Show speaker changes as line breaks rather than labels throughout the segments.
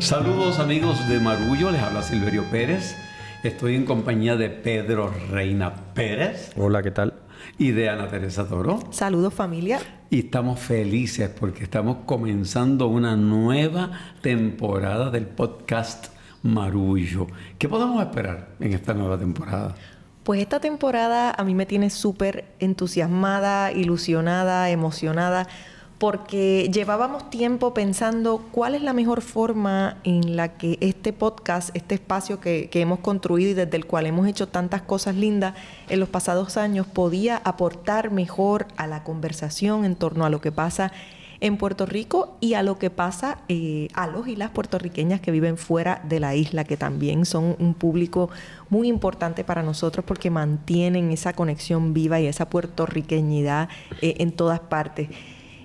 Saludos amigos de Marullo, les habla Silverio Pérez. Estoy en compañía de Pedro Reina Pérez.
Hola, ¿qué tal?
Y de Ana Teresa Toro.
Saludos familia.
Y estamos felices porque estamos comenzando una nueva temporada del podcast Marullo. ¿Qué podemos esperar en esta nueva temporada?
Pues esta temporada a mí me tiene súper entusiasmada, ilusionada, emocionada porque llevábamos tiempo pensando cuál es la mejor forma en la que este podcast, este espacio que, hemos construido y desde el cual hemos hecho tantas cosas lindas en los pasados años, podía aportar mejor a la conversación en torno a lo que pasa en Puerto Rico y a lo que pasa eh, a los y las puertorriqueñas que viven fuera de la isla, que también son un público muy importante para nosotros porque mantienen esa conexión viva y esa puertorriqueñidad eh, en todas partes.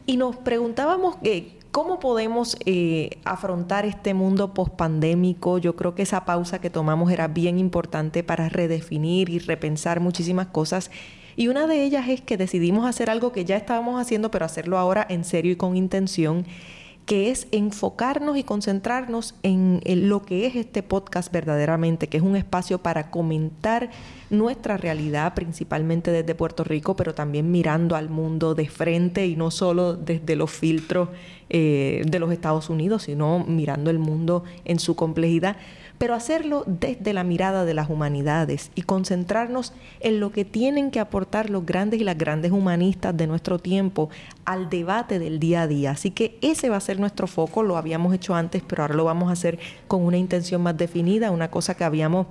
Y nos preguntábamos eh, cómo podemos eh, afrontar este mundo pospandémico. Yo creo que esa pausa que tomamos era bien importante para redefinir y repensar muchísimas cosas. Y una de ellas es que decidimos hacer algo que ya estábamos haciendo, pero hacerlo ahora en serio y con intención que es enfocarnos y concentrarnos en, lo que es este podcast verdaderamente, que es un espacio para comentar nuestra realidad, principalmente desde Puerto Rico, pero también mirando al mundo de frente y no solo desde los filtros eh, de los Estados Unidos, sino mirando el mundo en su complejidad pero hacerlo desde la mirada de las humanidades y concentrarnos en lo que tienen que aportar los grandes y las grandes humanistas de nuestro tiempo al debate del día a día. Así que ese va a ser nuestro foco, lo habíamos hecho antes, pero ahora lo vamos a hacer con una intención más definida, una cosa que habíamos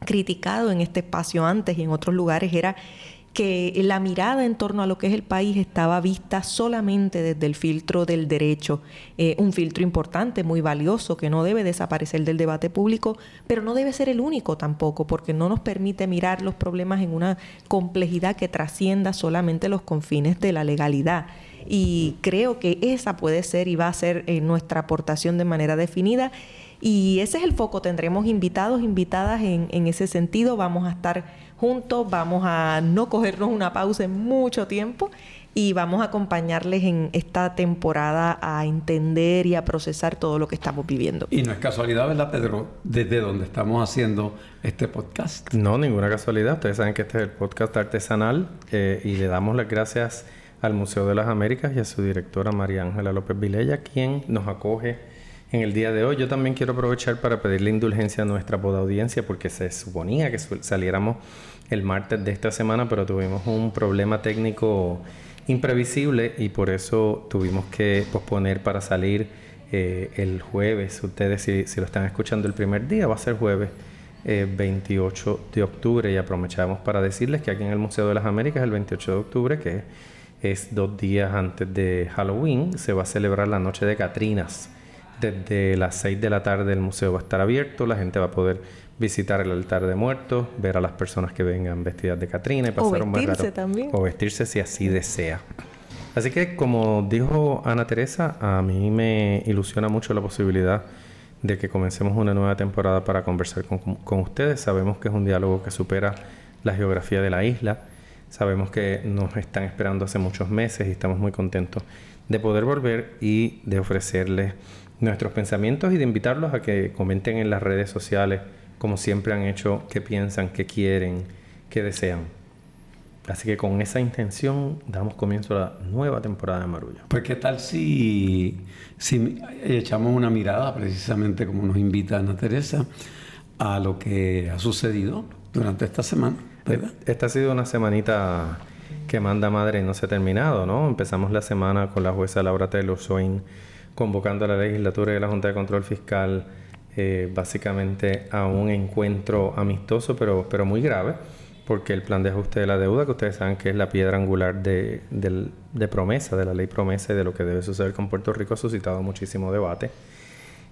criticado en este espacio antes y en otros lugares era que la mirada en torno a lo que es el país estaba vista solamente desde el filtro del derecho, eh, un filtro importante, muy valioso, que no debe desaparecer del debate público, pero no debe ser el único tampoco, porque no nos permite mirar los problemas en una complejidad que trascienda solamente los confines de la legalidad. Y creo que esa puede ser y va a ser eh, nuestra aportación de manera definida. Y ese es el foco. Tendremos invitados, invitadas en, en ese sentido. Vamos a estar juntos, vamos a no cogernos una pausa en mucho tiempo y vamos a acompañarles en esta temporada a entender y a procesar todo lo que estamos viviendo.
Y no es casualidad, ¿verdad, Pedro? Desde donde estamos haciendo este podcast.
No, ninguna casualidad. Ustedes saben que este es el podcast artesanal eh, y le damos las gracias al Museo de las Américas y a su directora María Ángela López Vilella, quien nos acoge en el día de hoy. Yo también quiero aprovechar para pedirle indulgencia a nuestra poda audiencia porque se suponía que saliéramos el martes de esta semana, pero tuvimos un problema técnico imprevisible y por eso tuvimos que posponer para salir eh, el jueves. Ustedes si, lo están escuchando el primer día, va a ser jueves 28 eh, de octubre y aprovechamos para decirles que aquí en el Museo de las Américas el 28 de octubre, que es dos días antes de Halloween, se va a celebrar la Noche de Catrinas. Desde las 6 de la tarde el museo va a estar abierto, la gente va a poder visitar el altar de muertos, ver a las personas que vengan vestidas de Catrina y pasar un buen rato.
También.
O vestirse si así desea. Así que como dijo Ana Teresa, a mí me ilusiona mucho la posibilidad de que comencemos una nueva temporada para conversar con, con ustedes. Sabemos que es un diálogo que supera la geografía de la isla. Sabemos que nos están esperando hace muchos meses y estamos muy contentos de poder volver y de ofrecerles nuestros pensamientos y de invitarlos a que comenten en las redes sociales, como siempre han hecho, qué piensan, qué quieren, qué desean. Así que con esa intención damos comienzo a la nueva temporada de Marullo.
Pues qué tal si, si echamos una mirada, precisamente como nos invita Ana Teresa, a lo que ha sucedido durante esta semana.
Esta ha sido una semanita que manda madre y no se ha terminado, ¿no? Empezamos la semana con la jueza Laura Taylor Swain convocando a la legislatura y a la Junta de Control Fiscal eh, básicamente a un encuentro amistoso pero, pero muy grave, porque el plan de ajuste de la deuda, que ustedes saben que es la piedra angular de, promesa, de la ley promesa y de lo que debe suceder con Puerto Rico, ha suscitado muchísimo debate.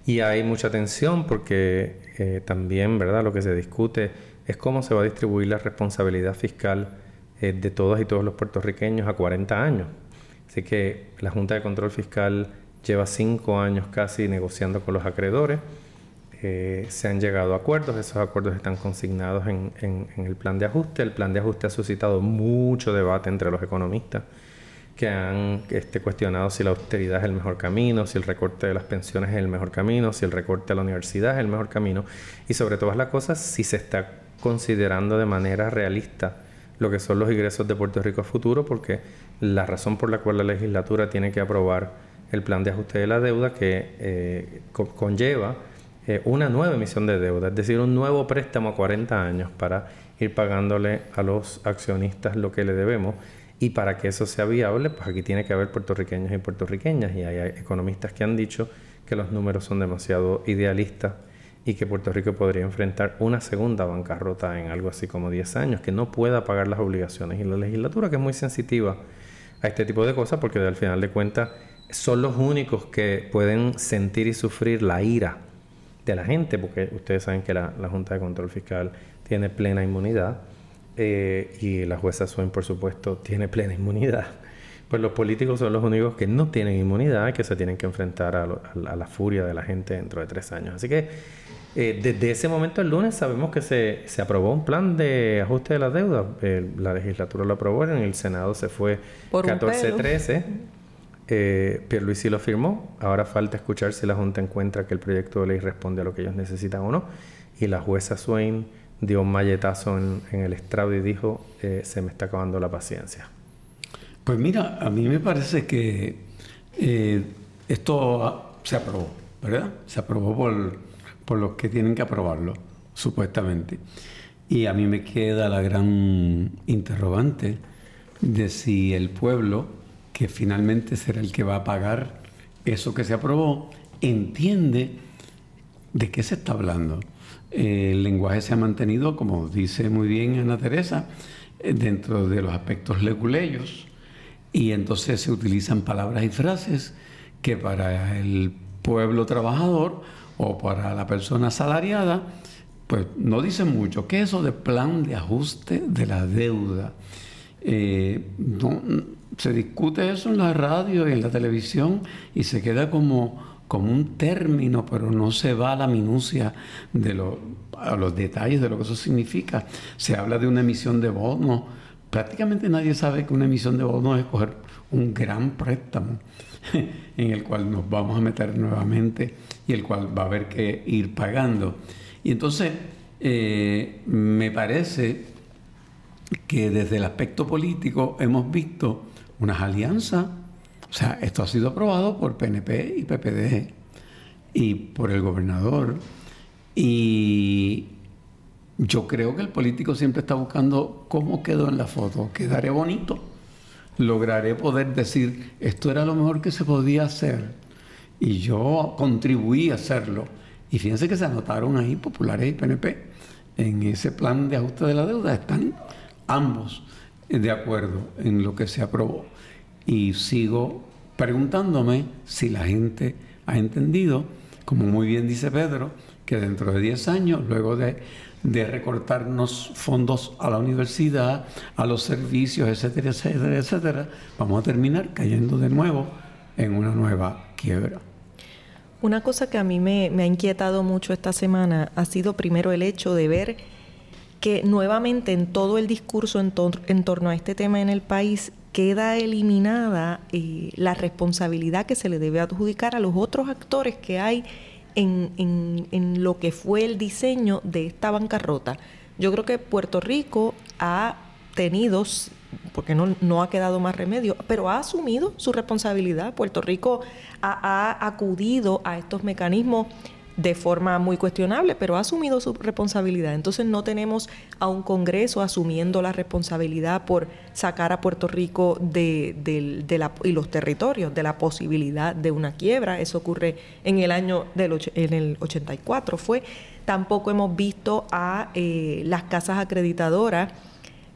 Y hay mucha tensión porque eh, también, ¿verdad? Lo que se discute es cómo se va a distribuir la responsabilidad fiscal eh, de todos y todos los puertorriqueños a 40 años. Así que la Junta de Control Fiscal lleva cinco años casi negociando con los acreedores. Eh, se han llegado a acuerdos, esos acuerdos están consignados en, el plan de ajuste. El plan de ajuste ha suscitado mucho debate entre los economistas que han este, cuestionado si la austeridad es el mejor camino, si el recorte de las pensiones es el mejor camino, si el recorte a la universidad es el mejor camino y sobre todas las cosas si se está considerando de manera realista lo que son los ingresos de Puerto Rico a futuro porque la razón por la cual la legislatura tiene que aprobar el plan de ajuste de la deuda que eh, conlleva eh, una nueva emisión de deuda, es decir, un nuevo préstamo a 40 años para ir pagándole a los accionistas lo que le debemos y para que eso sea viable, pues aquí tiene que haber puertorriqueños y puertorriqueñas. Y hay economistas que han dicho que los números son demasiado idealistas y que Puerto Rico podría enfrentar una segunda bancarrota en algo así como 10 años, que no pueda pagar las obligaciones. Y la legislatura, que es muy sensitiva a este tipo de cosas, porque al final de cuentas son los únicos que pueden sentir y sufrir la ira de la gente, porque ustedes saben que la, la Junta de Control Fiscal tiene plena inmunidad eh, y la jueza Swain, por supuesto, tiene plena inmunidad. Pues los políticos son los únicos que no tienen inmunidad y que se tienen que enfrentar a, la furia de la gente dentro de tres años. Así que eh, desde ese momento, el lunes, sabemos que se, se aprobó un plan de ajuste de la deuda. la legislatura lo aprobó, en el Senado se fue 14-13. Eh, Pierluisi lo firmó. Ahora falta escuchar si la Junta encuentra que el proyecto de ley responde a lo que ellos necesitan o no. Y la jueza Swain dio un malletazo en, el estrado y dijo, eh, se me está acabando la paciencia.
Pues mira, a mí me parece que eh, esto se aprobó, ¿verdad? Se aprobó por, por los que tienen que aprobarlo, supuestamente. Y a mí me queda la gran interrogante de si el pueblo, que finalmente será el que va a pagar eso que se aprobó, entiende de qué se está hablando el lenguaje se ha mantenido, como dice muy bien Ana Teresa, eh, dentro de los aspectos leguleyos y entonces se utilizan palabras y frases que para el pueblo trabajador o para la persona asalariada, pues no dicen mucho. ¿Qué es eso de plan de ajuste de la deuda? Eh, se discute eso en la radio y en la televisión y se queda como como un término, pero no se va a la minucia de a los detalles de lo que eso significa. Se habla de una emisión de bonos. Prácticamente nadie sabe que una emisión de bonos es coger un gran préstamo en el cual nos vamos a meter nuevamente y el cual va a haber que ir pagando. Y entonces, eh, me parece que desde el aspecto político hemos visto unas alianzas o sea, esto ha sido aprobado por PNP y PPD y por el gobernador. Y yo creo que el político siempre está buscando cómo quedó en la foto. Quedaré bonito. Lograré poder decir, esto era lo mejor que se podía hacer. Y yo contribuí a hacerlo. Y fíjense que se anotaron ahí populares y PNP. En ese plan de ajuste de la deuda están ambos de acuerdo en lo que se aprobó y sigo preguntándome si la gente ha entendido, como muy bien dice Pedro, que dentro de 10 años, luego de, recortarnos fondos a la universidad, a los servicios, etcétera, etcétera, etcétera, vamos a terminar cayendo de nuevo en una nueva quiebra.
Una cosa que a mí me, ha inquietado mucho esta semana ha sido primero el hecho de ver que nuevamente en todo el discurso en, en torno a este tema en el país queda eliminada eh, la responsabilidad que se le debe adjudicar a los otros actores que hay en, lo que fue el diseño de esta bancarrota. Yo creo que Puerto Rico ha tenido, porque no, no ha quedado más remedio, pero ha asumido su responsabilidad. Puerto Rico ha acudido a estos mecanismos de forma muy cuestionable, pero ha asumido su responsabilidad. Entonces no tenemos a un Congreso asumiendo la responsabilidad por sacar a Puerto Rico de, la, y los territorios de la posibilidad de una quiebra. Eso ocurre en el año del en el 84 fue. Tampoco hemos visto a eh, las casas acreditadoras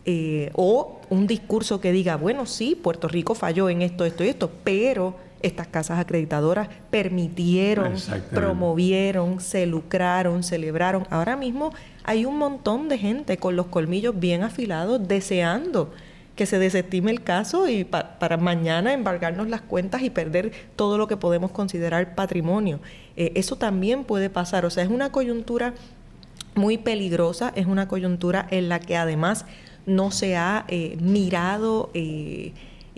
eh, o un discurso que diga, bueno, sí, Puerto Rico falló en esto, esto y esto, pero estas casas acreditadoras permitieron, promovieron, se lucraron, celebraron. Ahora mismo hay un montón de gente con los colmillos bien afilados deseando que se desestime el caso y para mañana embargarnos las cuentas y perder todo lo que podemos considerar patrimonio. Eh, eso también puede pasar, o sea, es una coyuntura muy peligrosa, es una coyuntura en la que además no se ha eh, mirado eh,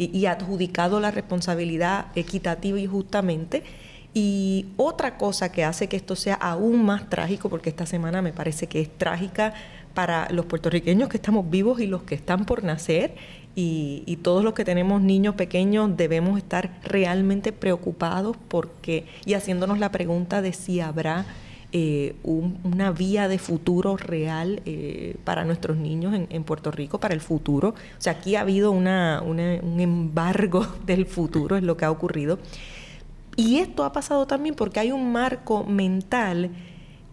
y, adjudicado la responsabilidad equitativa y justamente. Y otra cosa que hace que esto sea aún más trágico, porque esta semana me parece que es trágica para los puertorriqueños que estamos vivos y los que están por nacer, y, todos los que tenemos niños pequeños debemos estar realmente preocupados porque y haciéndonos la pregunta de si habrá eh, una vía de futuro real eh, para nuestros niños en, Puerto Rico, para el futuro. O sea, aquí ha habido un embargo del futuro, es lo que ha ocurrido. Y esto ha pasado también porque hay un marco mental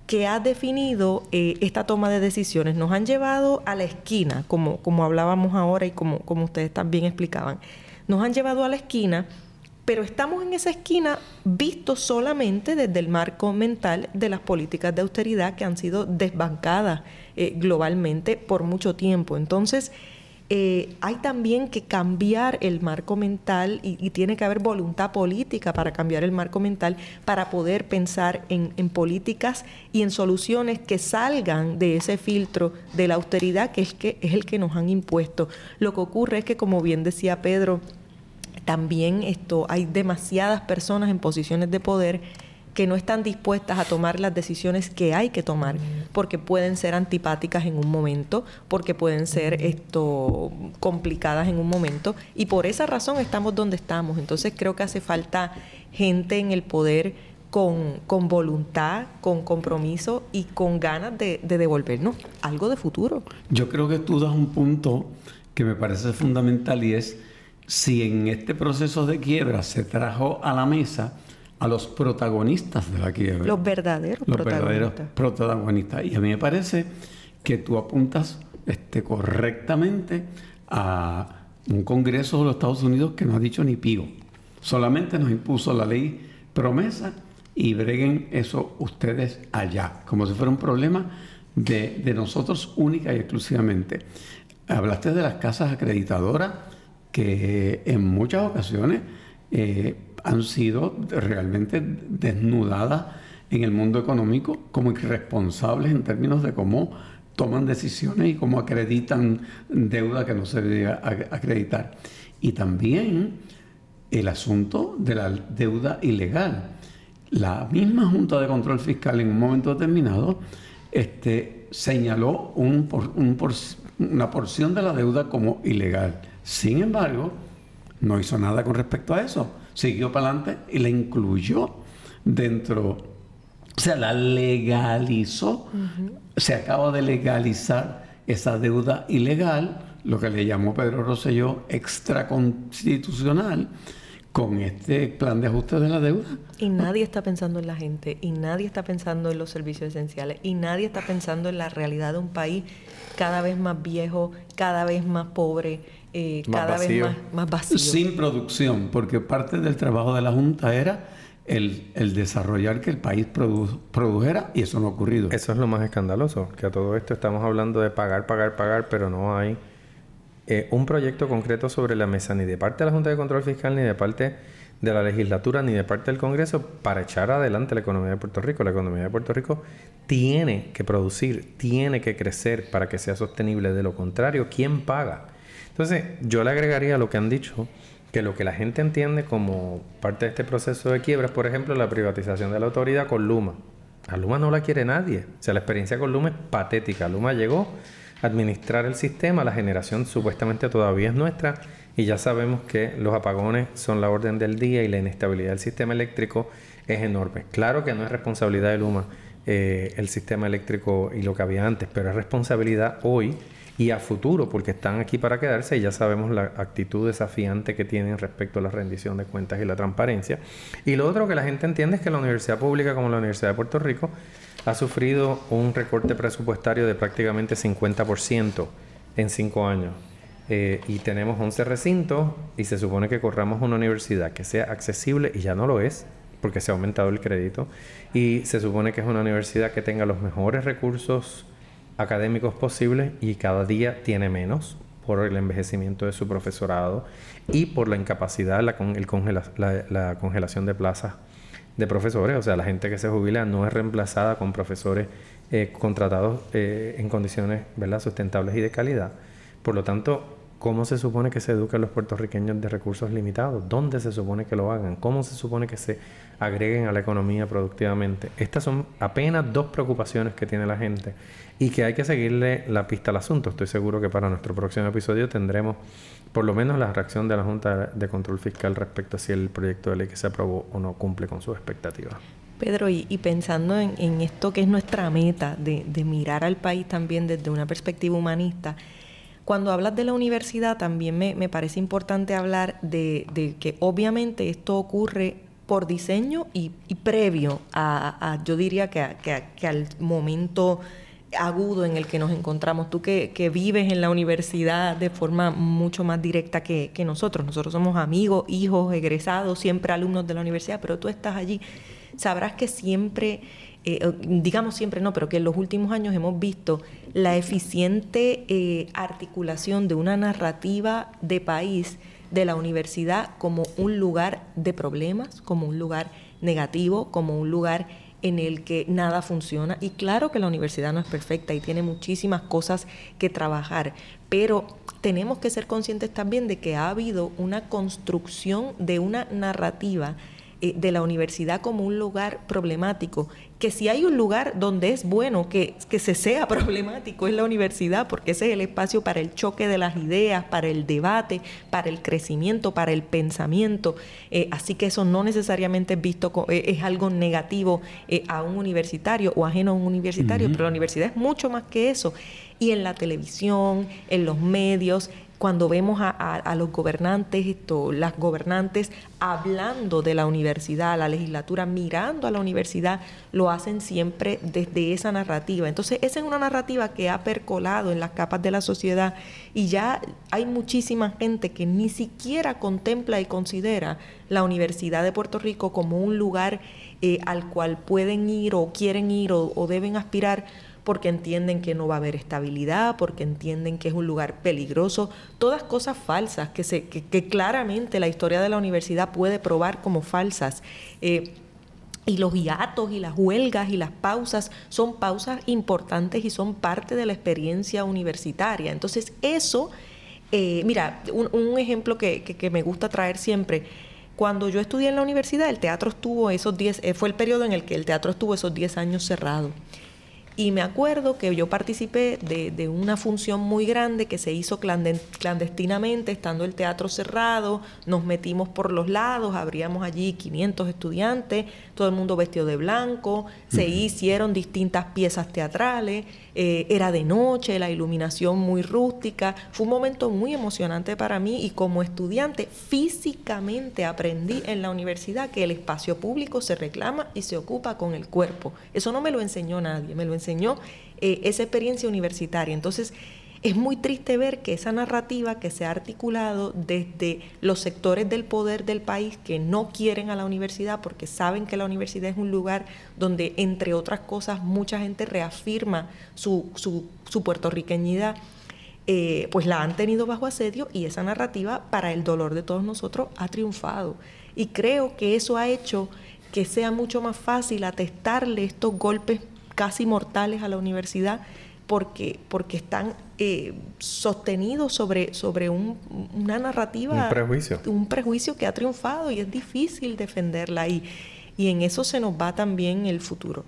que ha definido eh, esta toma de decisiones. Nos han llevado a la esquina, como, como hablábamos ahora y como, como ustedes también explicaban. Nos han llevado a la esquina pero estamos en esa esquina vistos solamente desde el marco mental de las políticas de austeridad que han sido desbancadas eh, globalmente por mucho tiempo. Entonces, eh, hay también que cambiar el marco mental y, tiene que haber voluntad política para cambiar el marco mental para poder pensar en, en, políticas y en soluciones que salgan de ese filtro de la austeridad que es, que es el que nos han impuesto. Lo que ocurre es que, como bien decía Pedro, también esto, hay demasiadas personas en posiciones de poder que no están dispuestas a tomar las decisiones que hay que tomar, porque pueden ser antipáticas en un momento, porque pueden ser esto complicadas en un momento, y por esa razón estamos donde estamos. Entonces creo que hace falta gente en el poder con, con voluntad, con compromiso y con ganas de, de devolvernos algo de futuro.
Yo creo que tú das un punto que me parece fundamental y es si en este proceso de quiebra se trajo a la mesa a los protagonistas de la quiebra.
Los verdaderos
los verdaderos protagonistas. Y a mí me parece que tú apuntas este, correctamente a un Congreso de los Estados Unidos que no ha dicho ni pío. Solamente nos impuso la ley promesa y breguen eso ustedes allá, como si fuera un problema de, de nosotros única y exclusivamente. Hablaste de las casas acreditadoras que en muchas ocasiones eh, han sido realmente desnudadas en el mundo económico como irresponsables en términos de cómo toman decisiones y cómo acreditan deuda que no se debe acreditar. Y también el asunto de la deuda ilegal. La misma Junta de Control Fiscal en un momento determinado este, señaló un una porción de la deuda como ilegal. Sin embargo, no hizo nada con respecto a eso. Siguió para adelante y la incluyó dentro, o sea, la legalizó. Se acaba de legalizar esa deuda ilegal, lo que le llamó Pedro Rosselló extraconstitucional con este plan de ajuste de la deuda.
Y nadie está pensando en la gente, y nadie está pensando en los servicios esenciales, y nadie está pensando en la realidad de un país cada vez más viejo, cada vez más pobre, eh, cada vez más, vacío.
Sin producción, porque parte del trabajo de la Junta era el, desarrollar que el país produjera y eso no ha ocurrido.
Eso es lo más escandaloso, que a todo esto estamos hablando de pagar, pagar, pagar, pero no hay eh, un proyecto concreto sobre la mesa ni de parte de la Junta de Control Fiscal ni de parte de la legislatura ni de parte del Congreso para echar adelante la economía de Puerto Rico. La economía de Puerto Rico tiene que producir, tiene que crecer para que sea sostenible. De lo contrario, ¿quién paga? Entonces, yo le agregaría lo que han dicho, que lo que la gente entiende como parte de este proceso de quiebra es, por ejemplo, la privatización de la autoridad con Luma. A Luma no la quiere nadie. O sea, la experiencia con Luma es patética. Luma llegó a administrar el sistema, la generación supuestamente todavía es nuestra y ya sabemos que los apagones son la orden del día y la inestabilidad del sistema eléctrico es enorme. Claro que no es responsabilidad de Luma eh, el sistema eléctrico y lo que había antes, pero es responsabilidad hoy y a futuro, porque están aquí para quedarse y ya sabemos la actitud desafiante que tienen respecto a la rendición de cuentas y la transparencia. Y lo otro que la gente entiende es que la universidad pública como la Universidad de Puerto Rico ha sufrido un recorte presupuestario de prácticamente 50% en cinco años. Eh, y tenemos 11 recintos y se supone que corramos una universidad que sea accesible y ya no lo es porque se ha aumentado el crédito y se supone que es una universidad que tenga los mejores recursos académicos posibles y cada día tiene menos por el envejecimiento de su profesorado y por la incapacidad, la, el la, congelación de plazas de profesores. O sea, la gente que se jubila no es reemplazada con profesores eh, contratados eh, en condiciones ¿verdad? sustentables y de calidad. Por lo tanto, ¿Cómo se supone que se eduquen los puertorriqueños de recursos limitados? ¿Dónde se supone que lo hagan? ¿Cómo se supone que se agreguen a la economía productivamente? Estas son apenas dos preocupaciones que tiene la gente y que hay que seguirle la pista al asunto. Estoy seguro que para nuestro próximo episodio tendremos por lo menos la reacción de la Junta de Control Fiscal respecto a si el proyecto de ley que se aprobó o no cumple con sus expectativas.
Pedro, y, pensando en, esto que es nuestra meta, de, mirar al país también desde una perspectiva humanista, cuando hablas de la universidad, también me, parece importante hablar de, que obviamente esto ocurre por diseño y, previo a, yo diría que, al momento agudo en el que nos encontramos. Tú que, vives en la universidad de forma mucho más directa que, nosotros. Nosotros somos amigos, hijos, egresados, siempre alumnos de la universidad, pero tú estás allí. Sabrás que siempre eh, digamos siempre no, pero que en los últimos años hemos visto la eficiente eh, articulación de una narrativa de país de la universidad como un lugar de problemas, como un lugar negativo, como un lugar en el que nada funciona. Y claro que la universidad no es perfecta y tiene muchísimas cosas que trabajar, pero tenemos que ser conscientes también de que ha habido una construcción de una narrativa eh, de la universidad como un lugar problemático, que si hay un lugar donde es bueno que, que se sea problemático es la universidad, porque ese es el espacio para el choque de las ideas, para el debate, para el crecimiento, para el pensamiento. Eh, así que eso no necesariamente es visto eh, es algo negativo a un universitario o ajeno a un universitario, pero la universidad es mucho más que eso. Y en la televisión, en los medios, cuando vemos a, los gobernantes, esto, las gobernantes hablando de la universidad, la legislatura mirando a la universidad, lo hacen siempre desde esa narrativa. Entonces, esa es una narrativa que ha percolado en las capas de la sociedad y ya hay muchísima gente que ni siquiera contempla y considera la Universidad de Puerto Rico como un lugar eh, al cual pueden ir o quieren ir o deben aspirar porque entienden que no va a haber estabilidad, porque entienden que es un lugar peligroso, todas cosas falsas que, se, que, claramente la historia de la universidad puede probar como falsas. Eh, y los hiatos y las huelgas y las pausas son pausas importantes y son parte de la experiencia universitaria. Entonces eso, eh, mira, un, ejemplo que, que, me gusta traer siempre, cuando yo estudié en la universidad, el teatro estuvo esos 10, eh, fue el periodo en el que el teatro estuvo esos 10 años cerrado. Y me acuerdo que yo participé de, una función muy grande que se hizo clandestinamente, estando el teatro cerrado, nos metimos por los lados, abríamos allí 500 estudiantes, todo el mundo vestido de blanco, se hicieron distintas piezas teatrales, eh, era de noche, la iluminación muy rústica, fue un momento muy emocionante para mí y como estudiante físicamente aprendí en la universidad que el espacio público se reclama y se ocupa con el cuerpo. Eso no me lo enseñó nadie, me lo enseñó eh, esa experiencia universitaria. Entonces, es muy triste ver que esa narrativa que se ha articulado desde los sectores del poder del país que no quieren a la universidad porque saben que la universidad es un lugar donde, entre otras cosas, mucha gente reafirma su, su, puertorriqueñidad, eh, pues la han tenido bajo asedio y esa narrativa, para el dolor de todos nosotros, ha triunfado. Y creo que eso ha hecho que sea mucho más fácil atestarle estos golpes casi mortales a la universidad porque, porque están eh, sostenidos sobre, sobre una narrativa.
Un prejuicio.
Un prejuicio que ha triunfado y es difícil defenderla y, y en eso se nos va también el futuro.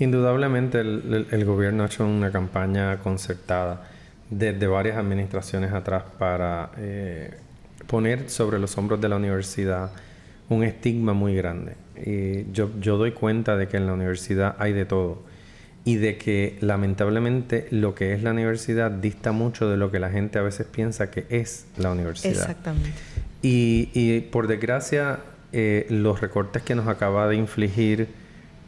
Indudablemente el, gobierno ha hecho una campaña concertada desde varias administraciones atrás para eh, poner sobre los hombros de la universidad un estigma muy grande. Y yo, yo doy cuenta de que en la universidad hay de todo y de que lamentablemente lo que es la universidad dista mucho de lo que la gente a veces piensa que es la universidad.
Exactamente.
Y, y por desgracia, eh, los recortes que nos acaba de infligir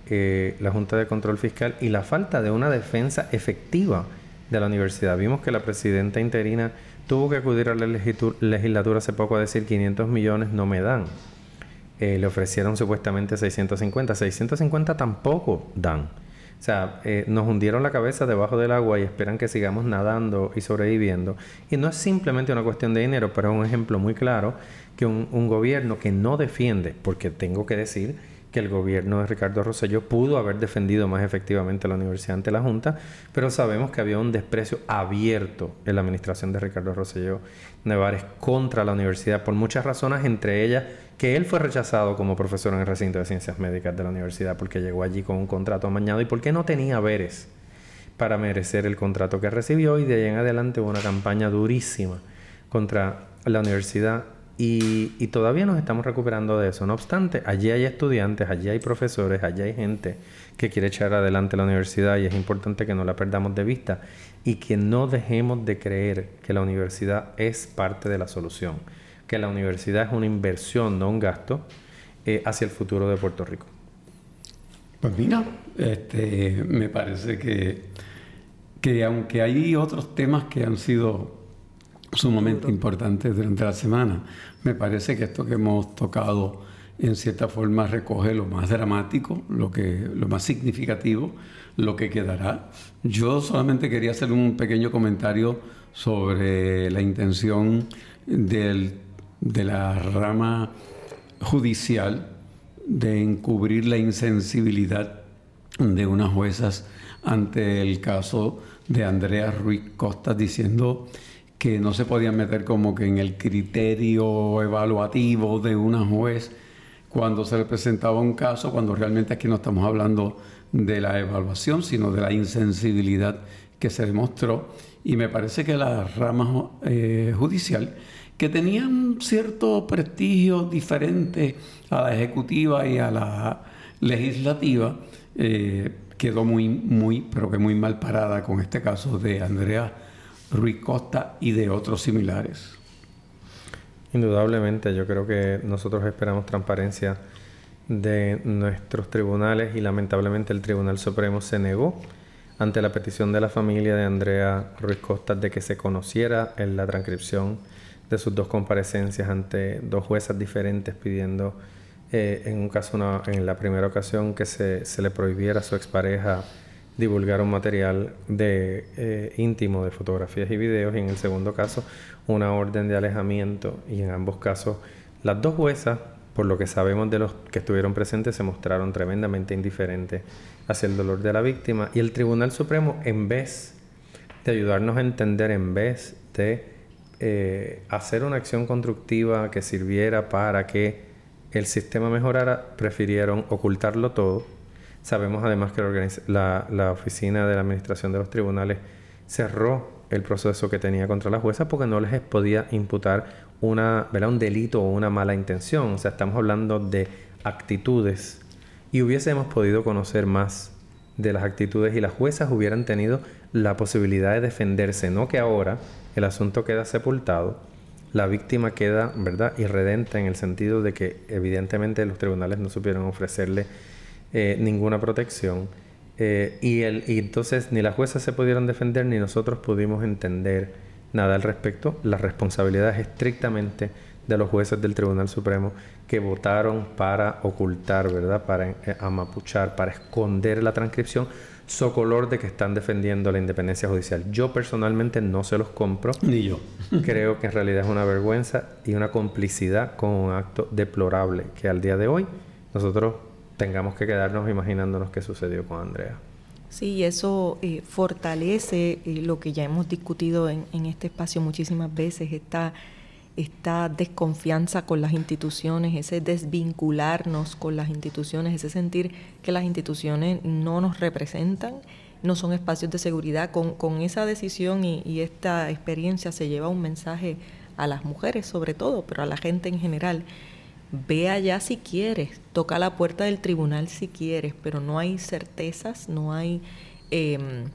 eh, la Junta de Control Fiscal y la falta de una defensa efectiva de la universidad. Vimos que la presidenta interina tuvo que acudir a la legislatura hace poco a decir 500 millones no me dan. Eh, le ofrecieron supuestamente 650. 650 tampoco dan. O sea, eh, nos hundieron la cabeza debajo del agua y esperan que sigamos nadando y sobreviviendo. Y no es simplemente una cuestión de dinero, pero es un ejemplo muy claro que un, gobierno que no defiende, porque tengo que decir que el gobierno de Ricardo Rosselló pudo haber defendido más efectivamente a la universidad ante la Junta, pero sabemos que había un desprecio abierto en la administración de Ricardo Rosselló Nevares contra la universidad por muchas razones, entre ellas que él fue rechazado como profesor en el recinto de ciencias médicas de la universidad porque llegó allí con un contrato amañado y porque no tenía veres para merecer el contrato que recibió y de ahí en adelante hubo una campaña durísima contra la universidad y, todavía nos estamos recuperando de eso. No obstante, allí hay estudiantes, allí hay profesores, allí hay gente que quiere echar adelante la universidad y es importante que no la perdamos de vista y que no dejemos de creer que la universidad es parte de la solución, que la universidad es una inversión, no un gasto, eh, hacia el futuro de Puerto Rico.
Pues mira, este, me parece que, que aunque hay otros temas que han sido sumamente importantes durante la semana. Me parece que esto que hemos tocado en cierta forma recoge lo más dramático, lo, que, lo más significativo, lo que quedará. Yo solamente quería hacer un pequeño comentario sobre la intención del, de la rama judicial de encubrir la insensibilidad de unas juezas ante el caso de Andrea Ruiz Costa diciendo que no se podían meter como que en el criterio evaluativo de una juez cuando se le presentaba un caso, cuando realmente aquí no estamos hablando de la evaluación, sino de la insensibilidad que se demostró. Y me parece que la rama eh, judicial, que tenía un cierto prestigio diferente a la ejecutiva y a la legislativa, eh, quedó muy, muy, pero que muy mal parada con este caso de Andrea Ruiz Costa y de otros similares.
Indudablemente, yo creo que nosotros esperamos transparencia de nuestros tribunales y lamentablemente el Tribunal Supremo se negó ante la petición de la familia de Andrea Ruiz Costa de que se conociera en la transcripción de sus dos comparecencias ante dos juezas diferentes pidiendo eh, en un caso en la primera ocasión que se, se le prohibiera a su expareja divulgar un material de eh, íntimo de fotografías y videos y en el segundo caso una orden de alejamiento. Y en ambos casos las dos juezas por lo que sabemos de los que estuvieron presentes se mostraron tremendamente indiferentes hacia el dolor de la víctima. Y el Tribunal Supremo en vez de ayudarnos a entender en vez de eh, hacer una acción constructiva que sirviera para que el sistema mejorara prefirieron ocultarlo todo. Sabemos además que la, Oficina de la Administración de los Tribunales cerró el proceso que tenía contra la jueza porque no les podía imputar una, un delito o una mala intención. O sea, estamos hablando de actitudes. Y hubiésemos podido conocer más de las actitudes y las juezas hubieran tenido la posibilidad de defenderse, no que ahora el asunto queda sepultado, la víctima queda, ¿verdad?, irredenta en el sentido de que evidentemente los tribunales no supieron ofrecerle eh, ninguna protección. Eh, y, el, y entonces ni las juezas se pudieron defender ni nosotros pudimos entender nada al respecto. La responsabilidad es estrictamente de los jueces del Tribunal Supremo que votaron para ocultar, ¿verdad? Para eh, amapuchar, para esconder la transcripción, color de que están defendiendo la independencia judicial. Yo personalmente no se los compro.
Ni yo.
Creo que en realidad es una vergüenza y una complicidad con un acto deplorable que al día de hoy nosotros tengamos que quedarnos imaginándonos qué sucedió con Andrea.
Sí, eso eh, fortalece eh, lo que ya hemos discutido en, este espacio muchísimas veces, esta, esta desconfianza con las instituciones, ese desvincularnos con las instituciones, ese sentir que las instituciones no nos representan, no son espacios de seguridad. Con, con esa decisión y, esta experiencia se lleva un mensaje a las mujeres sobre todo, pero a la gente en general ve allá si quieres, toca la puerta del tribunal si quieres, pero no hay certezas, no hay em,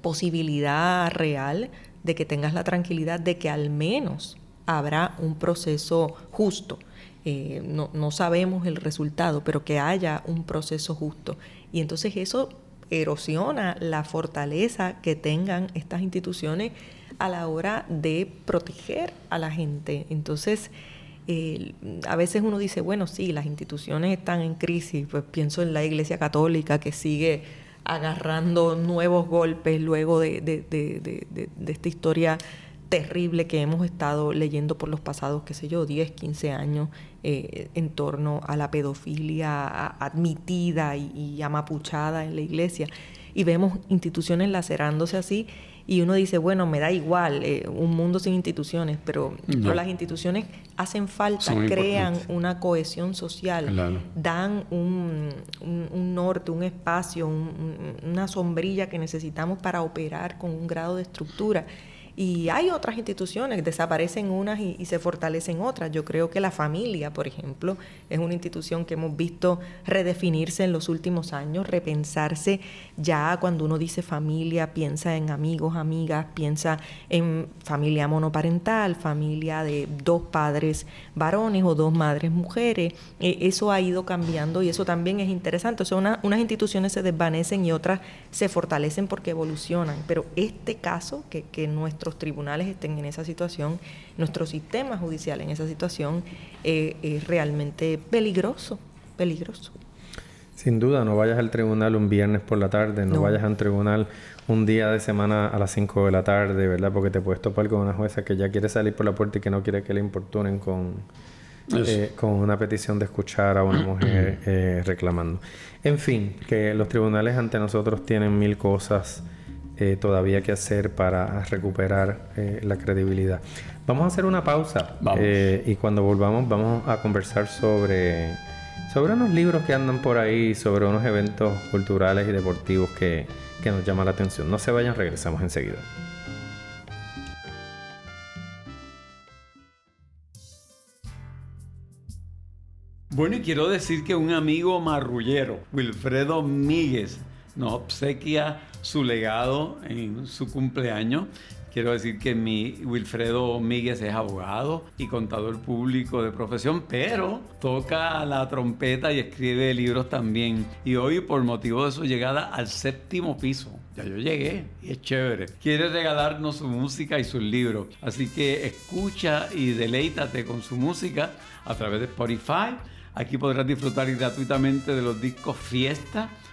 posibilidad real de que tengas la tranquilidad de que al menos habrá un proceso justo. Eh, no, no sabemos el resultado, pero que haya un proceso justo. Y entonces eso erosiona la fortaleza que tengan estas instituciones a la hora de proteger a la gente. Entonces, a veces uno dice, bueno, sí, las instituciones están en crisis, pues pienso en la Iglesia Católica que sigue agarrando nuevos golpes luego de, esta historia terrible que hemos estado leyendo por los pasados, qué sé yo, 10, 15 años eh, en torno a la pedofilia admitida y, y amapuchada en la iglesia. Y vemos instituciones lacerándose así y uno dice, bueno, me da igual, eh, un mundo sin instituciones, pero, las instituciones hacen falta, crean una cohesión social, dan un, norte, un espacio, una sombrilla que necesitamos para operar con un grado de estructura. Y hay otras instituciones, desaparecen unas y, se fortalecen otras. Yo creo que la familia, por ejemplo, es una institución que hemos visto redefinirse en los últimos años, repensarse ya cuando uno dice familia, piensa en amigos, amigas, piensa en familia monoparental, familia de dos padres varones o dos madres mujeres. E, eso ha ido cambiando y eso también es interesante. O sea, unas instituciones se desvanecen y otras se fortalecen porque evolucionan. Pero este caso, que, que nuestro tribunales estén en esa situación, nuestro sistema judicial en esa situación, eh, es realmente peligroso, peligroso.
Sin duda, no vayas al tribunal un viernes por la tarde, no, vayas al tribunal un día de semana a las 5 de la tarde, ¿verdad? Porque te puedes topar con una jueza que ya quiere salir por la puerta y que no quiere que le importunen con, eh, con una petición de escuchar a una mujer eh, reclamando. En fin, que los tribunales ante nosotros tienen mil cosas eh, todavía que hacer para recuperar eh, la credibilidad. Vamos a hacer una pausa eh, y cuando volvamos vamos a conversar sobre, sobre unos libros que andan por ahí, sobre unos eventos culturales y deportivos que, que nos llaman la atención. No se vayan, regresamos enseguida.
Bueno, y quiero decir que un amigo marrullero, Wilfredo Míguez, nos obsequia su legado en su cumpleaños. Quiero decir que mi Wilfredo Míguez es abogado y contador público de profesión, pero toca la trompeta y escribe libros también. Y hoy, por motivo de su llegada al séptimo piso, ya yo llegué y es chévere. Quiere regalarnos su música y sus libros. Así que escucha y deleítate con su música a través de Spotify. Aquí podrás disfrutar gratuitamente de los discos Fiesta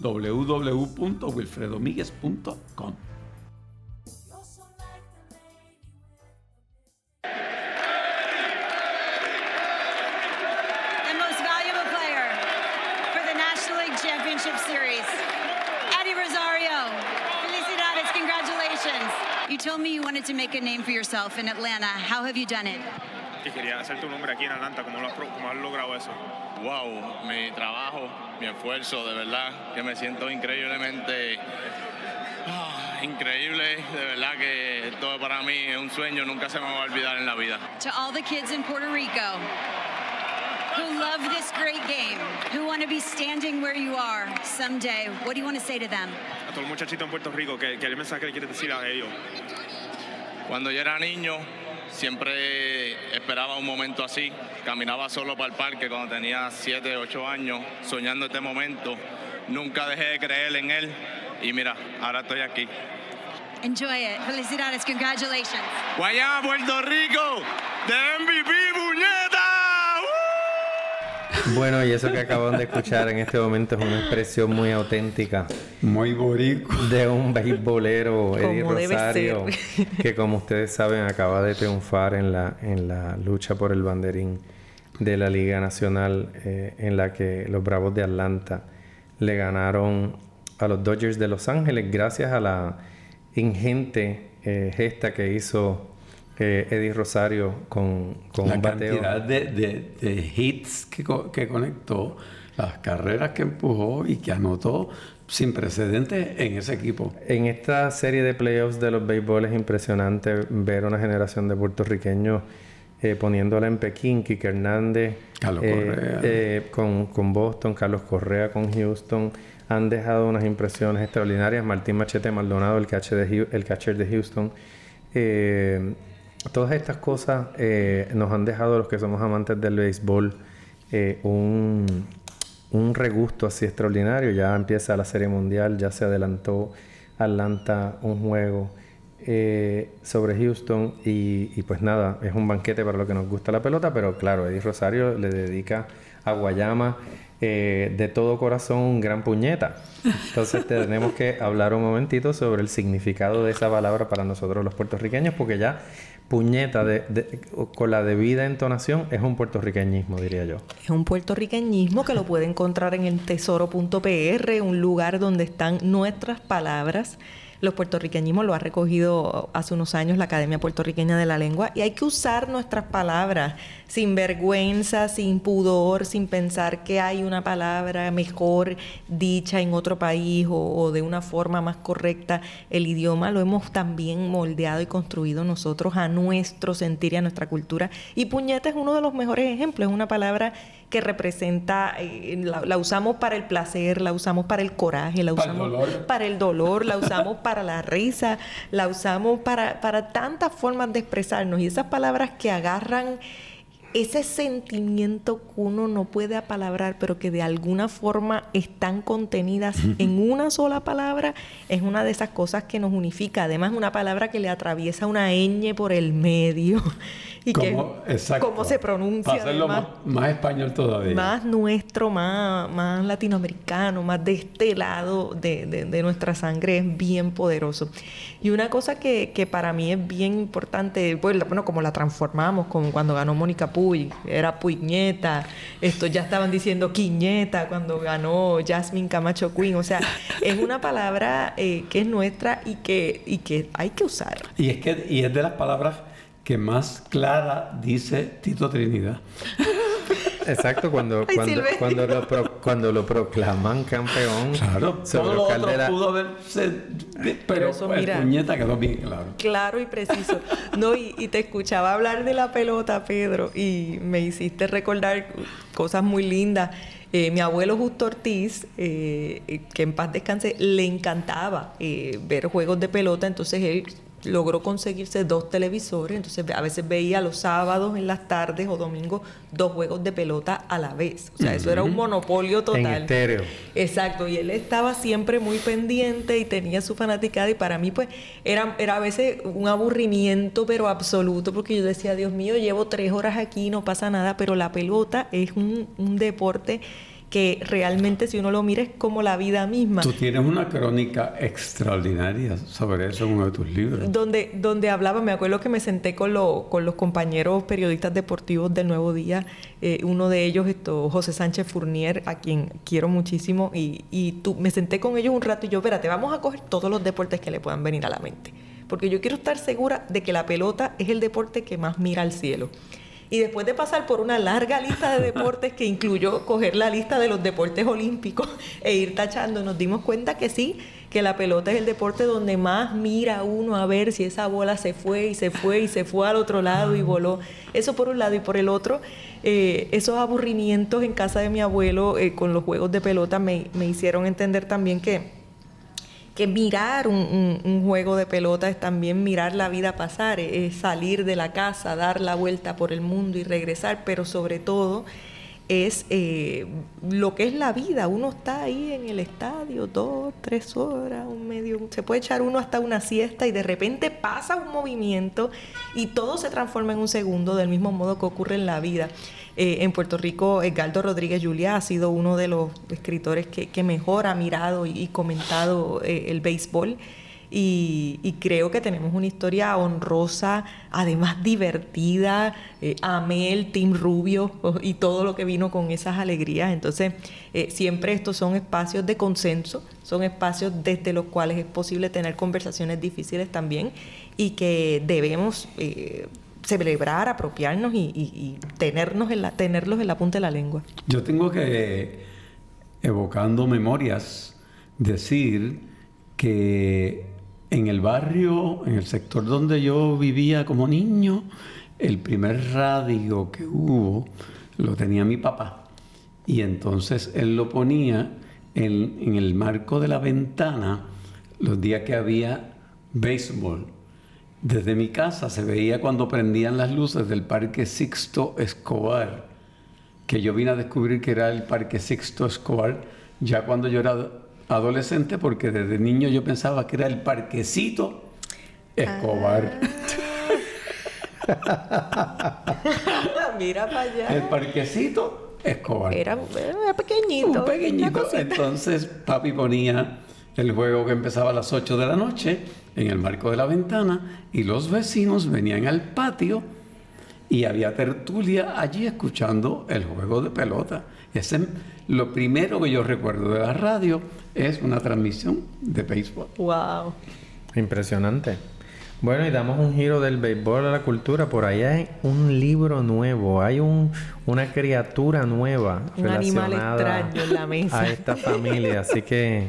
www.wilfredomiguez.com.
The most valuable player for the National League Championship Series, Eddie Rosario. Felicidades, congratulations. You told me you wanted to make a name for yourself in Atlanta. How have you done it?
Que quería hacer tu nombre aquí en Atlanta, ¿cómo, lo has, cómo has logrado eso?
Wow, mi trabajo, mi esfuerzo, de verdad, que me siento increíblemente ah, increíble, de verdad que todo para mí es un sueño, nunca se me va a olvidar en la vida.
To all the kids in Puerto Rico who love this great game, who want to be standing where you are someday, what do you want to say to them?
A todo el muchachito en Puerto Rico, ¿qué, qué mensaje le quieres decir a ellos?
Cuando yo era niño, Siempre esperaba un momento así. Caminaba solo para el parque cuando tenía 7, 8 años, soñando este momento. Nunca dejé de creer en él y mira, ahora estoy aquí.
Enjoy it. Felicidades, congratulations.
Guayama, Puerto Rico, de
Bueno, y eso que acaban de escuchar en este momento es una expresión muy auténtica.
Muy borico.
De un beisbolero, Eddie Rosario, que como ustedes saben acaba de triunfar en la, en la lucha por el banderín de la Liga Nacional, eh, en la que los Bravos de Atlanta le ganaron a los Dodgers de Los Ángeles gracias a la ingente eh, gesta que hizo Eddie Rosario con, con
la cantidad de, hits que, que, conectó, las carreras que empujó y que anotó sin precedentes en ese equipo.
En esta serie de playoffs de los béisbol es impresionante ver una generación de puertorriqueños eh, poniéndola en Pekín, Kike Hernández
Carlos
eh,
Correa.
eh, con, con Boston, Carlos Correa con Houston, han dejado unas impresiones extraordinarias. Martín Machete Maldonado, el catcher de, el catcher de Houston. Eh, todas estas cosas eh, nos han dejado, los que somos amantes del béisbol, eh, un, un regusto así extraordinario. Ya empieza la Serie Mundial, ya se adelantó Atlanta un juego eh, sobre Houston y, pues nada, es un banquete para lo que nos gusta la pelota, pero claro, Eddie Rosario le dedica a Guayama de todo corazón un gran puñeta. Entonces tenemos que hablar un momentito sobre el significado de esa palabra para nosotros los puertorriqueños, porque ya puñeta de- de- con la debida entonación es un puertorriqueñismo, diría yo.
Es un puertorriqueñismo que lo puede encontrar en el tesoro.pr, un lugar donde están nuestras palabras. Los puertorriqueñismos lo ha recogido hace unos años la Academia Puertorriqueña de la Lengua y hay que usar nuestras palabras sin vergüenza, sin pudor, sin pensar que hay una palabra mejor dicha en otro país o, o de una forma más correcta. El idioma lo hemos también moldeado y construido nosotros a nuestro sentir y a nuestra cultura. Y puñeta es uno de los mejores ejemplos, es una palabra que representa, eh, la, la usamos para el placer, la usamos para el coraje, la
Para el
usamos
dolor.
para el dolor, la usamos para la risa, la usamos para, para tantas formas de expresarnos. Y esas palabras que agarran ese sentimiento que uno no puede apalabrar, pero que de alguna forma están contenidas en una sola palabra, es una de esas cosas que nos unifica. Además, una palabra que le atraviesa una ñ por el medio. Y que
¿Cómo, exacto.
cómo se pronuncia.
Para hacerlo
además.
más, más español todavía.
Más nuestro, más, más latinoamericano, más de este lado de, de- de nuestra sangre es bien poderoso. Y una cosa que, que para mí es bien importante, pues, bueno, como la transformamos, como cuando ganó Mónica Era Puñeta, esto ya estaban diciendo Quiñeta cuando ganó Jasmine Camacho Queen, o sea, es una palabra eh, que es nuestra y que, y que hay que usar.
Y es que y es de las palabras que más clara dice Tito Trinidad.
Exacto, cuando,
Ay,
cuando, cuando, lo pro- cuando lo proclaman campeón
Claro,
sobre
todo lo otro pudo haberse. Pero
eso,
el
mira.
puñeta quedó bien claro.
Claro y preciso. No, y, y te escuchaba hablar de la pelota, Pedro, y me hiciste recordar cosas muy lindas. Eh, mi abuelo Justo Ortiz, eh, eh, que en paz descanse, le encantaba eh, ver juegos de pelota, entonces él logró conseguirse dos televisores, entonces a veces veía los sábados en las tardes o domingos dos juegos de pelota a la vez. O sea, eso era un monopolio total.
en estéreo.
Exacto, y él estaba siempre muy pendiente y tenía su fanaticada y para mí pues era, era a veces un aburrimiento pero absoluto porque yo decía, Dios mío, llevo tres horas aquí, no pasa nada, pero la pelota es un, un deporte que realmente si uno lo mira es como la vida misma.
Tú tienes una crónica extraordinaria sobre eso en uno de tus libros.
Donde, donde hablaba, me acuerdo que me senté con, lo- con los compañeros periodistas deportivos del Nuevo Día, eh, uno de ellos, esto, José Sánchez Fournier, a quien quiero muchísimo, y, y tú, me senté con ellos un rato y yo, espérate, vamos a coger todos los deportes que le puedan venir a la mente, porque yo quiero estar segura de que la pelota es el deporte que más mira al cielo. Y después de pasar por una larga lista de deportes que incluyó coger la lista de los deportes olímpicos e ir tachando, nos dimos cuenta que sí, que la pelota es el deporte donde más mira uno a ver si esa bola se fue y se fue y se fue al otro lado y voló. Eso por un lado y por el otro, eh, esos aburrimientos en casa de mi abuelo eh, con los juegos de pelota me, me hicieron entender también que que mirar un, juego de pelota es también mirar la vida pasar, es salir de la casa, dar la vuelta por el mundo y regresar, pero sobre todo es eh, lo que es la vida. Uno está ahí en el estadio dos, tres horas, un medio, se puede echar uno hasta una siesta y de repente pasa un movimiento y todo se transforma en un segundo del mismo modo que ocurre en la vida. Eh, en Puerto Rico, Edgardo Rodríguez Juliá ha sido uno de los escritores que, mejor ha mirado y, comentado eh, el béisbol. Y, creo que tenemos una historia honrosa, además divertida. Eh, amé el Team Rubio y todo lo que vino con esas alegrías. Entonces, eh, siempre estos son espacios de consenso, son espacios desde los cuales es posible tener conversaciones difíciles también y que debemos eh, celebrar, apropiarnos y, tenernos en la, tenerlos en la punta de la lengua.
Yo tengo que evocando memorias, decir que en el barrio, en el sector donde yo vivía como niño, el primer radio que hubo lo tenía mi papá. Y entonces él lo ponía en, en el marco de la ventana los días que había béisbol. Desde mi casa se veía cuando prendían las luces del Parque Sixto Escobar, que yo vine a descubrir que era el Parque Sixto Escobar ya cuando yo era adolescente, porque desde niño yo pensaba que era el Parquecito Escobar.
Mira para allá.
El Parquecito Escobar.
Era, era pequeñito.
Un pequeñito. Entonces papi ponía el juego que empezaba a las 8 de la noche en el marco de la ventana y los vecinos venían al patio y había tertulia allí escuchando el juego de pelota. Ese es lo primero que yo recuerdo de la radio es una transmisión de béisbol.
Wow.
Impresionante. Bueno, y damos un giro del béisbol a la cultura. Por ahí hay un libro nuevo, hay un, una criatura nueva
Un animal
relacionada
extraño en la mesa.
a esta familia. Así que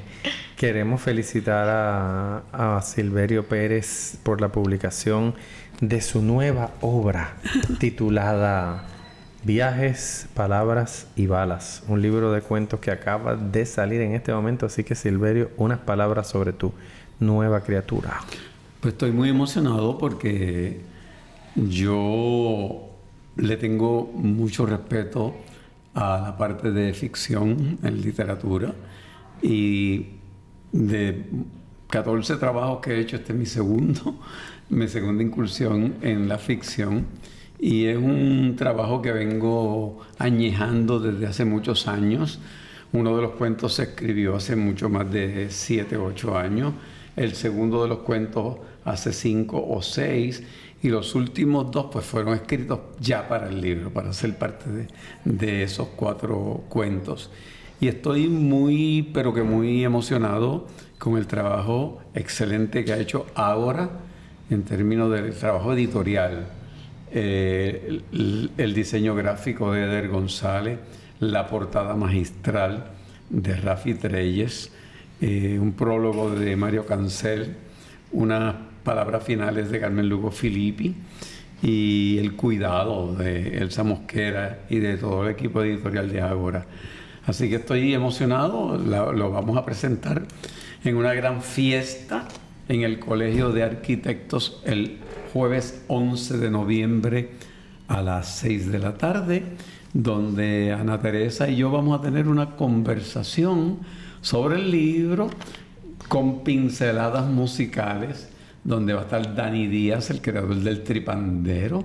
queremos felicitar a, a Silverio Pérez por la publicación de su nueva obra titulada Viajes, Palabras y Balas. Un libro de cuentos que acaba de salir en este momento. Así que Silverio, unas palabras sobre tu nueva criatura.
Pues estoy muy emocionado porque yo le tengo mucho respeto a la parte de ficción en literatura y de 14 trabajos que he hecho, este es mi segundo, mi segunda incursión en la ficción y es un trabajo que vengo añejando desde hace muchos años. Uno de los cuentos se escribió hace mucho más de 7 o 8 años, el segundo de los cuentos hace 5 o 6 y los últimos dos pues fueron escritos ya para el libro, para ser parte de, esos cuatro cuentos. Y estoy muy, pero que muy emocionado con el trabajo excelente que ha hecho ahora en términos del trabajo editorial. Eh, el, el diseño gráfico de Eder González, la portada magistral de Rafi Treyes, eh, un prólogo de Mario Cancel, unas palabras finales de Carmen Lugo Filippi y el cuidado de Elsa Mosquera y de todo el equipo editorial de Ágora. Así que estoy emocionado, la- lo vamos a presentar en una gran fiesta en el Colegio de Arquitectos el jueves 11 de noviembre a las 6 de la tarde, donde Ana Teresa y yo vamos a tener una conversación sobre el libro con pinceladas musicales, donde va a estar Dani Díaz, el creador del Tripandero,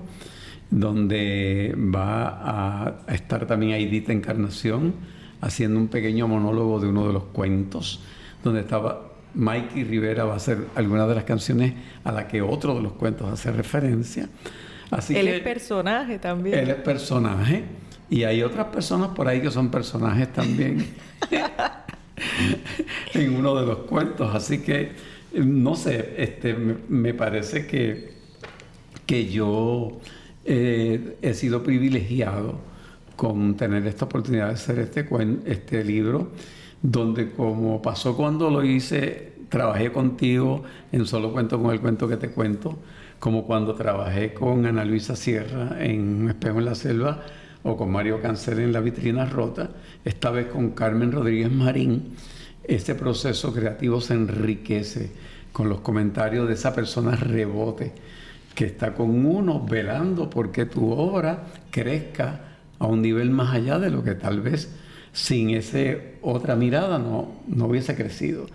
donde va a estar también Aidita Encarnación haciendo un pequeño monólogo de uno de los cuentos, donde estaba Mikey Rivera va a hacer algunas de las canciones a las que otro de los cuentos hace referencia. Así
Él
que
es personaje también.
él es personaje y hay otras personas por ahí que son personajes también en uno de los cuentos. Así que, no sé, este, me, parece que, que yo eh, he sido privilegiado con tener esta oportunidad de hacer este, este libro, donde como pasó cuando lo hice, trabajé contigo en Solo Cuento con el Cuento que te cuento, como cuando trabajé con Ana Luisa Sierra en Espejo en la Selva o con Mario Cancel en La Vitrina Rota, esta vez con Carmen Rodríguez Marín, este proceso creativo se enriquece con los comentarios de esa persona rebote que está con uno velando porque tu obra crezca a un nivel más allá de lo que tal vez sin esa otra mirada no, no hubiese crecido.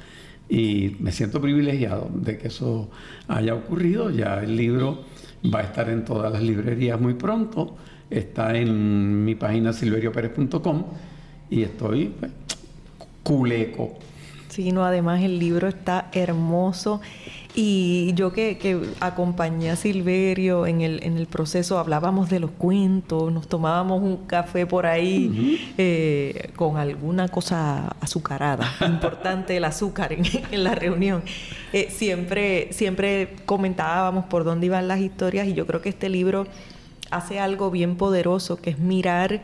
Y me siento privilegiado de que eso haya ocurrido. Ya el libro va a estar en todas las librerías muy pronto. Está en mi página silveriopérez.com y estoy pues, culeco.
Sí, no, además el libro está hermoso. Y yo que, que acompañé a Silverio en el, en el proceso, hablábamos de los cuentos, nos tomábamos un café por ahí eh, con alguna cosa azucarada. Importante el azúcar en, en la reunión. Eh, siempre, siempre comentábamos por dónde iban las historias y yo creo que este libro hace algo bien poderoso, que es mirar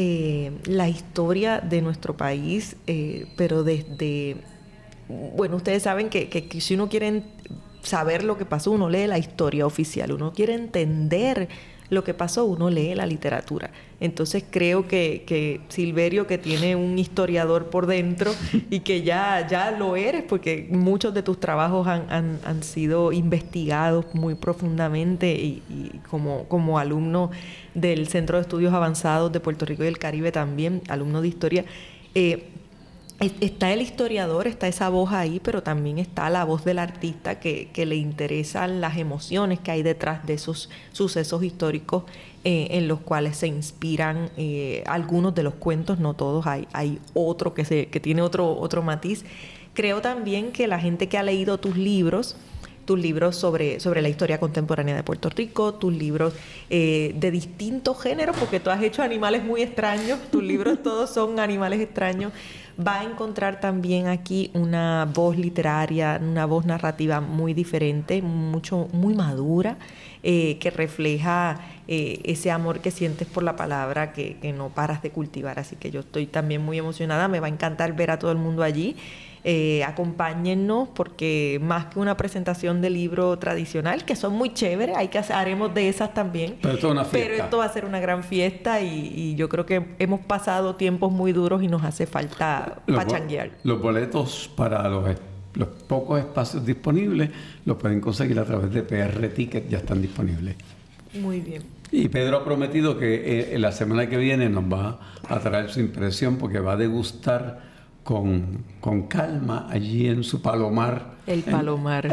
eh, la historia de nuestro país, eh, pero desde, bueno, ustedes saben que, que si uno quiere saber lo que pasó, uno lee la historia oficial, uno quiere entender lo que pasó, uno lee la literatura. Entonces creo que, que, Silverio, que tiene un historiador por dentro y que ya, ya lo eres, porque muchos de tus trabajos han, han, sido investigados muy profundamente y, como, como alumno del Centro de Estudios Avanzados de Puerto Rico y el Caribe también, alumno de historia, eh, Está el historiador, está esa voz ahí, pero también está la voz del artista que, le interesan las emociones que hay detrás de esos sucesos históricos eh, en los cuales se inspiran eh, algunos de los cuentos, no todos, hay, hay otro que, se, que tiene otro, otro matiz. Creo también que la gente que ha leído tus libros, tus libros sobre, sobre la historia contemporánea de Puerto Rico, tus libros eh, de distintos géneros, porque tú has hecho animales muy extraños, tus libros todos son animales extraños va a encontrar también aquí una voz literaria, una voz narrativa muy diferente, mucho, muy madura, eh, que refleja eh, ese amor que sientes por la palabra que, que no paras de cultivar. Así que yo estoy también muy emocionada, me va a encantar ver a todo el mundo allí. Eh, acompáñennos porque más que una presentación de libro tradicional, que son muy chéveres, hay que haremos de esas también.
Pero esto, una
Pero esto va a ser una gran fiesta y, yo creo que hemos pasado tiempos muy duros y nos hace falta pachanguear.
Los boletos para los, los pocos espacios disponibles los pueden conseguir a través de PR Ticket, ya están disponibles.
Muy bien.
Y Pedro ha prometido que eh, la semana que viene nos va a traer su impresión porque va a degustar con, con calma allí en su palomar.
El palomar.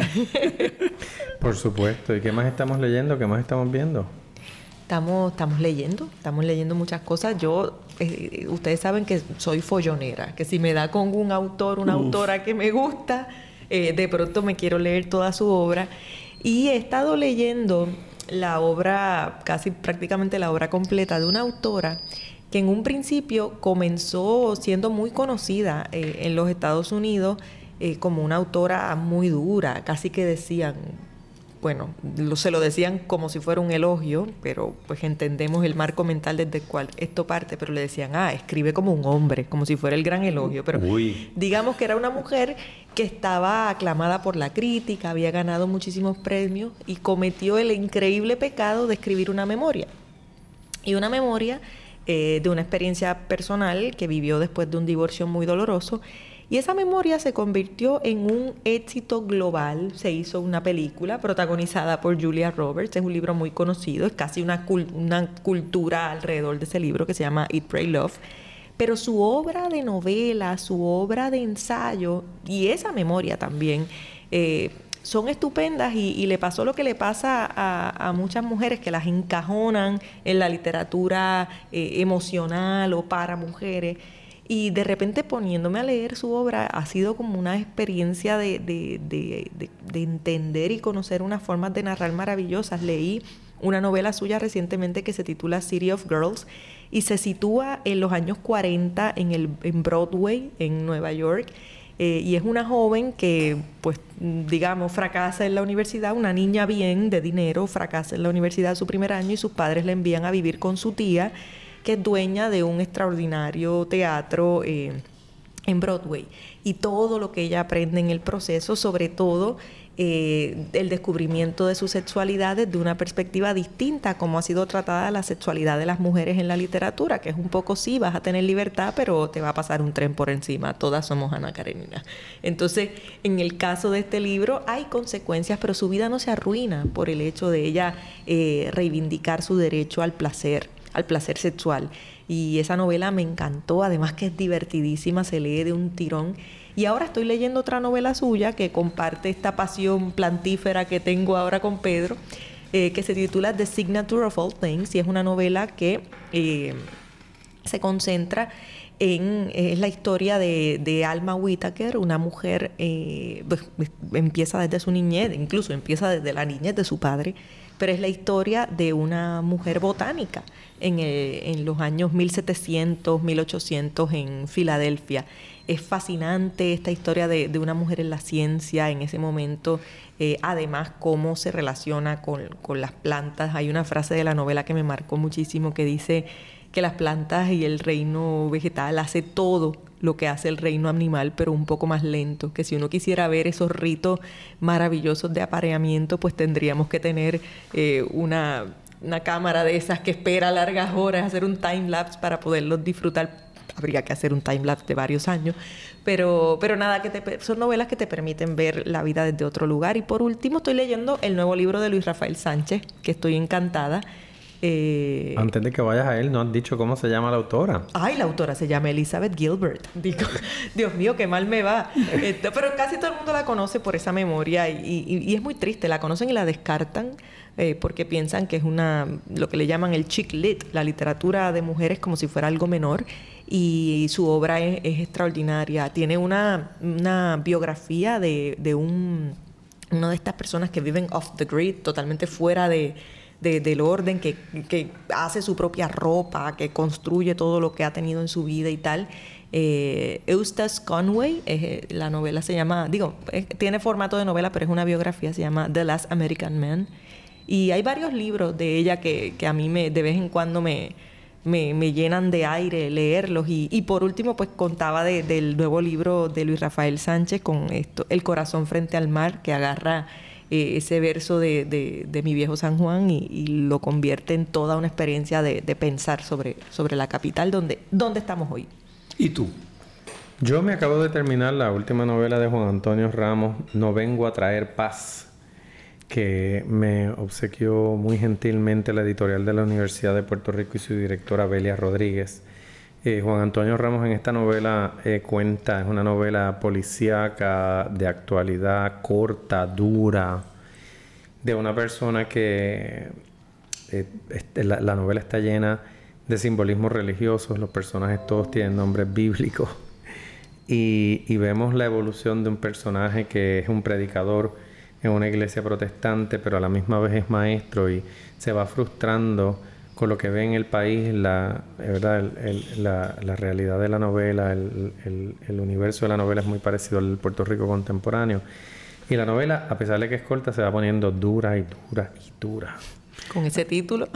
Por supuesto. ¿Y qué más estamos leyendo? ¿Qué más estamos viendo?
Estamos, estamos leyendo, estamos leyendo muchas cosas. Yo, eh, ustedes saben que soy follonera, que si me da con un autor, una autora que me gusta, eh, de pronto me quiero leer toda su obra. Y he estado leyendo la obra, casi prácticamente la obra completa de una autora que en un principio comenzó siendo muy conocida eh, en los Estados Unidos eh, como una autora muy dura, casi que decían, bueno, se lo decían como si fuera un elogio, pero pues entendemos el marco mental desde el cual esto parte, pero le decían, ah, escribe como un hombre, como si fuera el gran elogio, pero digamos que era una mujer que estaba aclamada por la crítica, había ganado muchísimos premios y cometió el increíble pecado de escribir una memoria. Y una memoria eh, de una experiencia personal que vivió después de un divorcio muy doloroso. Y esa memoria se convirtió en un éxito global. Se hizo una película protagonizada por Julia Roberts. Es un libro muy conocido. Es casi una, una cultura alrededor de ese libro que se llama Eat, Pray, Love. Pero su obra de novela, su obra de ensayo y esa memoria también eh, son estupendas y, le pasó lo que le pasa a, muchas mujeres que las encajonan en la literatura eh, emocional o para mujeres. Y de repente poniéndome a leer su obra ha sido como una experiencia de, de entender y conocer unas formas de narrar maravillosas. Leí una novela suya recientemente que se titula City of Girls y se sitúa en los años 40 en, el, en Broadway, en Nueva York eh, y es una joven que, pues, digamos, fracasa en la universidad, una niña bien de dinero, fracasa en la universidad su primer año y sus padres la envían a vivir con su tía, que es dueña de un extraordinario teatro eh, en Broadway. Y todo lo que ella aprende en el proceso, sobre todo eh, el descubrimiento de su sexualidad desde una perspectiva distinta a cómo ha sido tratada la sexualidad de las mujeres en la literatura, que es un poco sí, vas a tener libertad, pero te va a pasar un tren por encima, todas somos Ana Karenina. Entonces, en el caso de este libro hay consecuencias, pero su vida no se arruina por el hecho de ella eh, reivindicar su derecho al placer, al placer sexual. Y esa novela me encantó, además que es divertidísima, se lee de un tirón y ahora estoy leyendo otra novela suya que comparte esta pasión plantífera que tengo ahora con Pedro, eh, que se titula The Signature of All Things y es una novela que eh, se concentra es la historia de, Alma Whitaker, una mujer, eh, pues, empieza desde su niñez, incluso empieza desde la niñez de su padre, pero es la historia de una mujer botánica en, en los años 1700, 1800 en Filadelfia es fascinante esta historia de, una mujer en la ciencia en ese momento, eh, además cómo se relaciona con, las plantas. Hay una frase de la novela que me marcó muchísimo que dice que las plantas y el reino vegetal hace todo lo que hace el reino animal, pero un poco más lento. Que si uno quisiera ver esos ritos maravillosos de apareamiento, pues tendríamos que tener eh, una, una cámara de esas que espera largas horas, hacer un time lapse para poderlos disfrutar habría que hacer un timelapse de varios años, pero, pero nada, que te, son novelas que te permiten ver la vida desde otro lugar. Y por último estoy leyendo el nuevo libro de Luis Rafael Sánchez, que estoy encantada.
Eh, Antes de que vayas a él, ¿no has dicho cómo se llama la autora?
Ay, la autora se llama Elizabeth Gilbert. Digo, Dios mío, qué mal me va. pero casi todo el mundo la conoce por esa memoria y, y es muy triste. La conocen y la descartan eh, porque piensan que es una lo que le llaman el chick lit, la literatura de mujeres como si fuera algo menor y su obra es, extraordinaria. Tiene una, una biografía de, de un, una de estas personas que viven off the grid, totalmente fuera de, del orden, que, que, hace su propia ropa, que construye todo lo que ha tenido en su vida y tal. Eh, Eustace Conway, eh, la novela se llama, digo, tiene formato de novela, pero es una biografía, se llama The Last American Man. Y hay varios libros de ella que, a mí me, de vez en cuando me, me, llenan de aire leerlos. Y, por último, pues contaba del nuevo libro de Luis Rafael Sánchez con esto, El corazón frente al mar, que agarra eh, ese verso de, mi viejo San Juan y, lo convierte en toda una experiencia de, pensar sobre, sobre la capital donde, donde estamos hoy.
¿Y tú?
Yo me acabo de terminar la última novela de Juan Antonio Ramos, No vengo a traer paz que me obsequió muy gentilmente la editorial de la Universidad de Puerto Rico y su directora Belia Rodríguez. Eh, Juan Antonio Ramos en esta novela eh, cuenta, es una novela policíaca, de actualidad, corta, dura, de una persona que eh, este, la, novela está llena de simbolismos religiosos, los personajes todos tienen nombres bíblicos y, y vemos la evolución de un personaje que es un predicador, en una iglesia protestante, pero a la misma vez es maestro y se va frustrando con lo que ve en el país, la, ¿verdad? la, realidad de la novela, el, universo de la novela es muy parecido al Puerto Rico contemporáneo. Y la novela, a pesar de que es corta, se va poniendo dura y dura y dura.
¿Con ese título?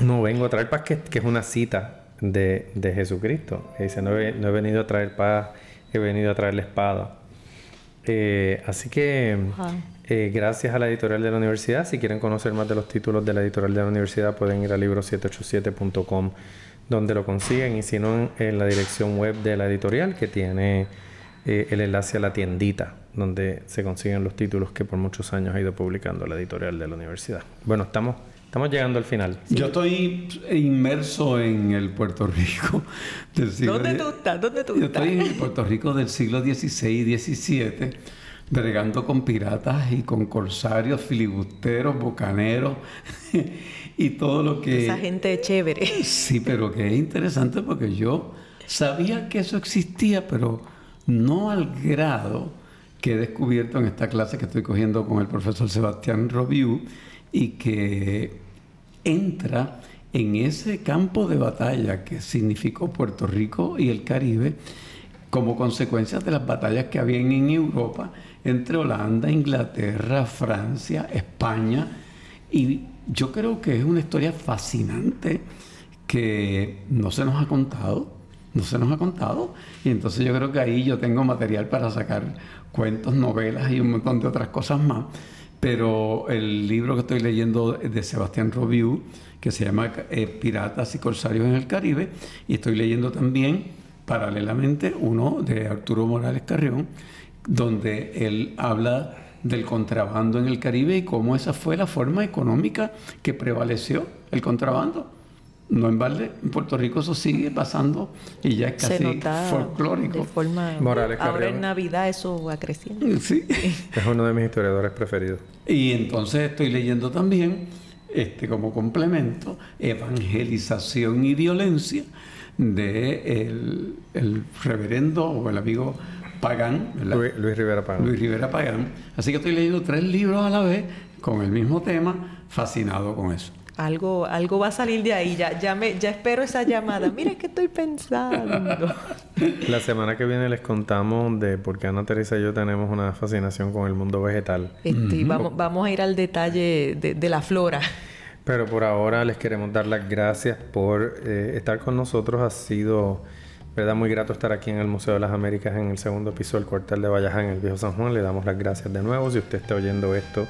no, vengo a traer paz, que, es una cita de, Jesucristo. dice, no he, no he, venido a traer paz, he venido a traer la espada. Eh, así que eh, gracias a la editorial de la universidad. Si quieren conocer más de los títulos de la editorial de la universidad, pueden ir a libro787.com donde lo consiguen y si no en, la dirección web de la editorial que tiene eh, el enlace a la tiendita donde se consiguen los títulos que por muchos años ha ido publicando la editorial de la universidad. Bueno, estamos Estamos llegando al final.
Yo estoy inmerso en el Puerto Rico
del siglo ¿Dónde tú estás? ¿Dónde tú
estás? Yo estoy en el Puerto Rico del siglo XVI y XVII bregando con piratas y con corsarios, filibusteros, bocaneros y todo lo que...
Esa gente chévere.
Sí, pero que es interesante porque yo sabía que eso existía, pero no al grado que he descubierto en esta clase que estoy cogiendo con el profesor Sebastián Robiu y que entra en ese campo de batalla que significó Puerto Rico y el Caribe como consecuencia de las batallas que habían en Europa entre Holanda, Inglaterra, Francia, España. Y yo creo que es una historia fascinante que no se nos ha contado, no se nos ha contado. Y entonces yo creo que ahí yo tengo material para sacar cuentos, novelas y un montón de otras cosas más. Pero el libro que estoy leyendo de Sebastián Robiu, que se llama eh, Piratas y Corsarios en el Caribe, y estoy leyendo también paralelamente uno de Arturo Morales Carrión, donde él habla del contrabando en el Caribe y cómo esa fue la forma económica que prevaleció, el contrabando. No en balde, en Puerto Rico eso sigue pasando y ya es casi folclórico.
Morales ahora en Navidad eso va creciendo.
Sí.
Es uno de mis historiadores preferidos.
Y entonces estoy leyendo también, este, como complemento, Evangelización y Violencia de el reverendo o el amigo Pagán,
Luis, Rivera Pagán.
Luis Rivera Pagán. Así que estoy leyendo tres libros a la vez con el mismo tema, fascinado con eso.
Algo, algo va a salir de ahí, ya, ya, me, ya espero esa llamada. Mira que estoy pensando.
La semana que viene les contamos de por qué Ana Teresa y yo tenemos una fascinación con el mundo vegetal.
Este, vamos, vamos a ir al detalle de, de la flora.
Pero por ahora les queremos dar las gracias por eh, estar con nosotros. Ha sido, verdad, muy grato estar aquí en el Museo de las Américas en el segundo piso del cuartel de Valleja en el Viejo San Juan. Le damos las gracias de nuevo. Si usted está oyendo esto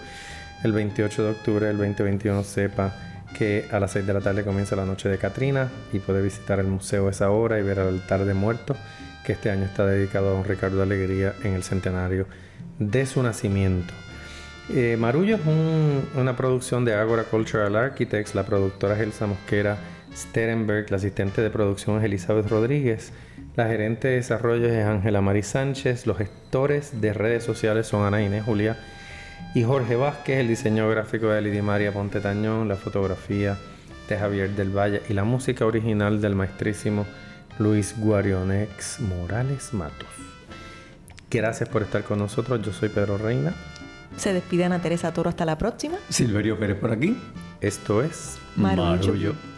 el 28 de octubre del 2021, sepa que a las 6 de la tarde comienza la noche de Catrina y puede visitar el museo a esa hora y ver el altar de muertos que este año está dedicado a don Ricardo Alegría en el centenario de su nacimiento. Eh, Marullo es una producción de Agora Cultural Architects, la productora es Elsa Mosquera Sterenberg, la asistente de producción es Elizabeth Rodríguez, la gerente de desarrollo es Ángela Mari Sánchez, los gestores de redes sociales son Ana Inés Julia y Jorge Vázquez, el diseño gráfico de Lidia María Ponte Tañón, la fotografía de Javier del Valle y la música original del maestrísimo Luis Guarionex Morales Matos. Gracias por estar con nosotros, yo soy Pedro Reina.
Se despide Ana Teresa Toro hasta la próxima.
Silverio Pérez por aquí.
Esto es
Marullo.
Marullo.